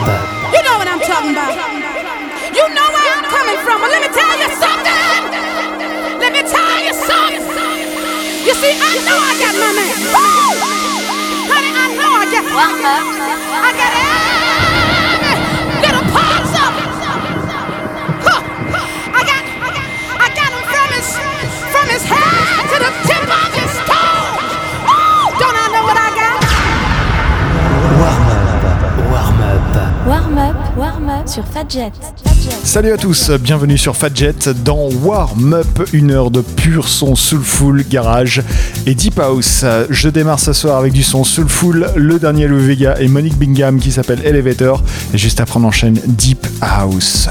You know what I'm talking about. You know where I'm coming from, but let me tell you something. Let me tell you something. You see, I know I got my man. Woo! Honey, I know I got. I got every little parts of it. I got, I got, I got him from his, from his head. Salut à tous, bienvenue sur Fadjet dans Warm Up, une heure de pur son soulful, garage et deep house. Je démarre ce soir avec du son soulful, le dernier Louis Vega et Monique Bingham qui s'appelle Elevator et juste après on enchaîne Deep House.